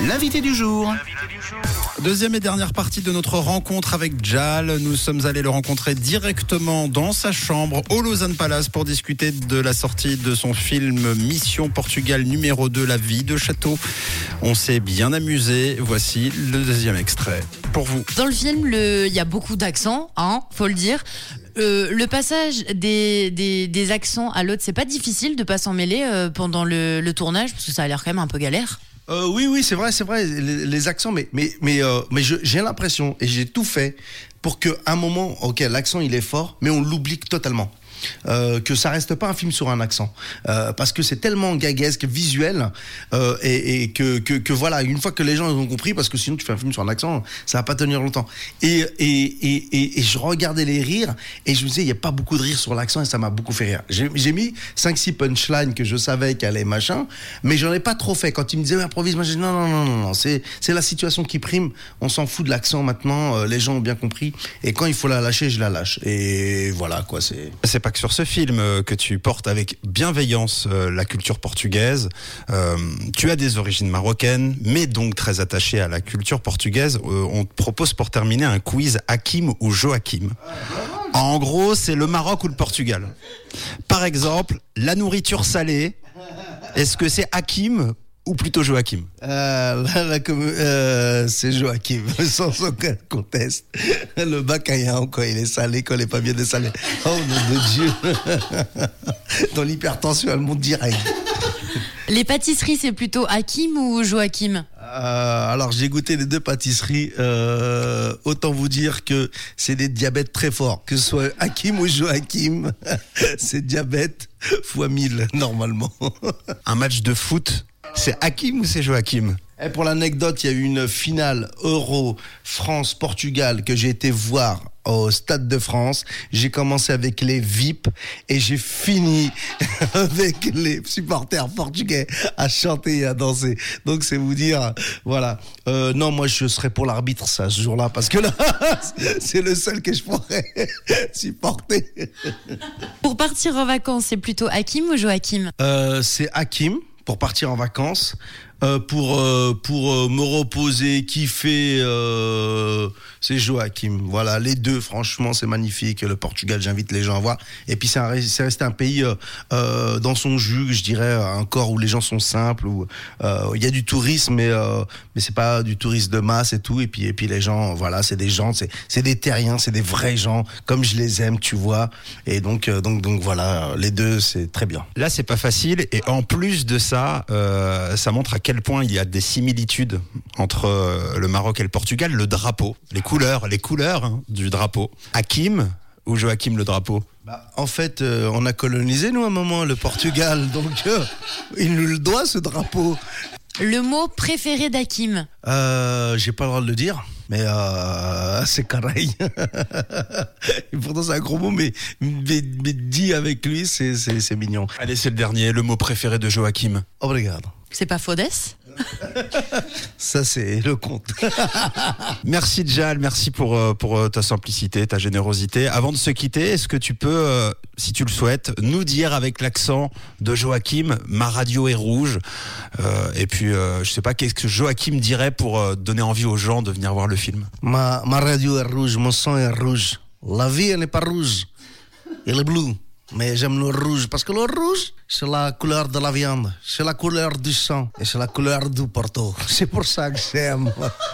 L'invité du jour. Deuxième et dernière partie de notre rencontre avec Jal. Nous sommes allés le rencontrer directement dans sa chambre au Lausanne Palace pour discuter de la sortie de son film Mission Portugal numéro 2, La vie de château. On s'est bien amusé. Voici le deuxième extrait pour vous. Dans le film, il y a beaucoup d'accents, hein, faut le dire. Euh, le passage des, des, accents à l'autre, c'est pas difficile de pas s'en mêler euh, pendant le tournage parce que ça a l'air quand même un peu galère. Euh, oui, oui, c'est vrai, c'est vrai, les, accents, mais, mais, mais, euh, mais j'ai l'impression, et j'ai tout fait, pour qu'à un moment, ok, l'accent il est fort, mais on l'oublie totalement. Euh, que ça reste pas un film sur un accent. Euh, parce que c'est tellement gaguesque visuel euh, et, et que, que, que voilà une fois que les gens ont compris parce que sinon tu fais un film sur un accent ça va pas tenir longtemps. Et, et, et, et, je regardais les rires et je me disais il y a pas beaucoup de rires sur l'accent et ça m'a beaucoup fait rire. J'ai mis 5-6 punchlines que je savais qu'elle allait machin mais j'en ai pas trop fait. Quand il me ouais, improvise moi j'ai dit non non non non, non c'est c'est la situation qui prime. On s'en fout de l'accent maintenant euh, les gens ont bien compris. Et quand il faut la lâcher je la lâche. Et voilà quoi c'est C'est pas sur ce film euh, que tu portes avec bienveillance euh, la culture portugaise. Euh, tu as des origines marocaines, mais donc très attaché à la culture portugaise. On te propose pour terminer un quiz Hakim ou Joachim. En gros, c'est le Maroc ou le Portugal. Par exemple, la nourriture salée. Est-ce que c'est Hakim ou plutôt Joachim? Euh, là, là, comme, euh, c'est Joachim, sans aucun conteste. Le bacalhau, quand il est salé, quand il est pas bien dessalé. Oh, nom de Dieu. Dans l'hypertension, elle monte direct. Les pâtisseries, c'est plutôt Hakim ou Joachim? Euh, alors, j'ai goûté les deux pâtisseries. Euh, autant vous dire que c'est des diabètes très forts. Que ce soit Hakim ou Joachim, c'est diabète fois 1000, normalement. Un match de foot, c'est Hakim ou c'est Joachim? Et pour l'anecdote, il y a eu une finale Euro France-Portugal que j'ai été voir au Stade de France. J'ai commencé avec les VIP et j'ai fini avec les supporters portugais à chanter et à danser. Donc c'est vous dire, voilà. Euh, non, moi je serais pour l'arbitre ça ce jour-là parce que là, c'est le seul que je pourrais supporter. Pour partir en vacances, c'est plutôt Hakim ou Joachim? Euh, c'est Hakim pour partir en vacances, euh, pour euh, pour euh, me reposer, kiffer. Euh, c'est Joachim. Voilà, les deux. Franchement, c'est magnifique. Le Portugal, j'invite les gens à voir. Et puis c'est resté un pays dans son jus, je dirais, encore où les gens sont simples, où il y a du tourisme, mais mais c'est pas du tourisme de masse et tout. Et puis et puis les gens, voilà, c'est des gens, c'est des terriens, c'est des vrais gens, comme je les aime, tu vois. Et donc donc donc voilà, les deux, c'est très bien. Là, c'est pas facile. Et en plus de ça, ça montre à quel point il y a des similitudes entre euh, le Maroc et le Portugal. Le drapeau, les couleurs, les couleurs hein, du drapeau. Hakim ou Joachim le drapeau? Bah, en fait, euh, on a colonisé, nous, à un moment, le Portugal. Donc, euh, il nous le doit, ce drapeau. Le mot préféré d'Hakim Euh, J'ai pas le droit de le dire, mais euh, c'est pareil. Pourtant, c'est un gros mot, mais, mais, mais dit avec lui, c'est c'est- c'est mignon. Allez, c'est le dernier, le mot préféré de Joachim. Obrigado. C'est pas Fodes Ça, c'est le compte. Merci Jal, merci pour, euh, pour euh, ta simplicité, ta générosité. Avant de se quitter, est-ce que tu peux, euh, si tu le souhaites, nous dire avec l'accent de Joachim, ma radio est rouge Euh, Et puis, euh, je sais pas, qu'est-ce que Joachim dirait pour euh, donner envie aux gens de venir voir le film Ma, ma radio est rouge, mon sang est rouge. La vie, elle n'est pas rouge. Elle est bleue. Mais j'aime le rouge parce que le rouge, c'est la couleur de la viande, c'est la couleur du sang et c'est la couleur du Porto. C'est pour ça que j'aime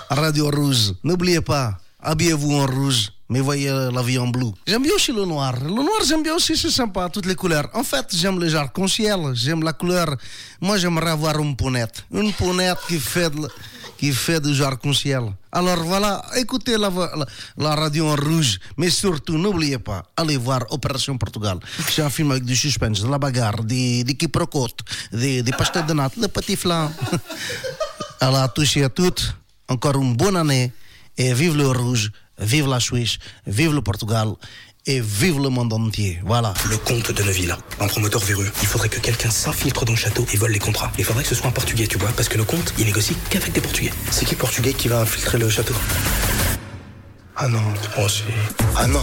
Radio Rouge. N'oubliez pas, habillez-vous en rouge, mais voyez la vie en bleu. J'aime bien aussi le noir. Le noir, j'aime bien aussi, c'est sympa, toutes les couleurs. En fait, j'aime les arcs-en-ciel, j'aime la couleur. Moi, j'aimerais avoir une pounette. Une pounette qui fait de, qui fait du arc-en-ciel. Alors voilà, écoutez la, la, radio en rouge, mais surtout n'oubliez pas, allez voir Opération Portugal. C'est un film avec du suspense, de la bagarre, des, des quiproquos, des, des de natte, des petits flancs. Elle a touché à toutes. Encore une bonne année. Et vive le rouge, vive la Suisse, vive le Portugal et vive le monde entier. Voilà. Le comte de Neuville, un promoteur véreux. Il faudrait que quelqu'un s'infiltre dans le château et vole les contrats. Il faudrait que ce soit un portugais, tu vois, parce que le comte, il négocie qu'avec des portugais. C'est qui le portugais qui va infiltrer le château? Ah non. Oh, c'est. Ah non.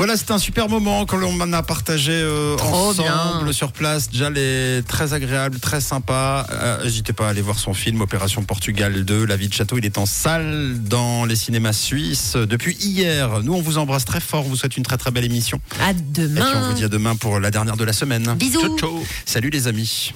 Voilà, c'était un super moment quand l'on m'en a partagé euh, ensemble bien. sur place. Jal est très agréable, très sympa. Euh, N'hésitez pas à aller voir son film Opération Portugal 2, La vie de château. Il est en salle dans les cinémas suisses depuis hier. Nous, on vous embrasse très fort. On vous souhaite une très très belle émission. À Et puis on demain. vous dit à demain pour la dernière de la semaine. Bisous. Ciao, ciao. Salut les amis.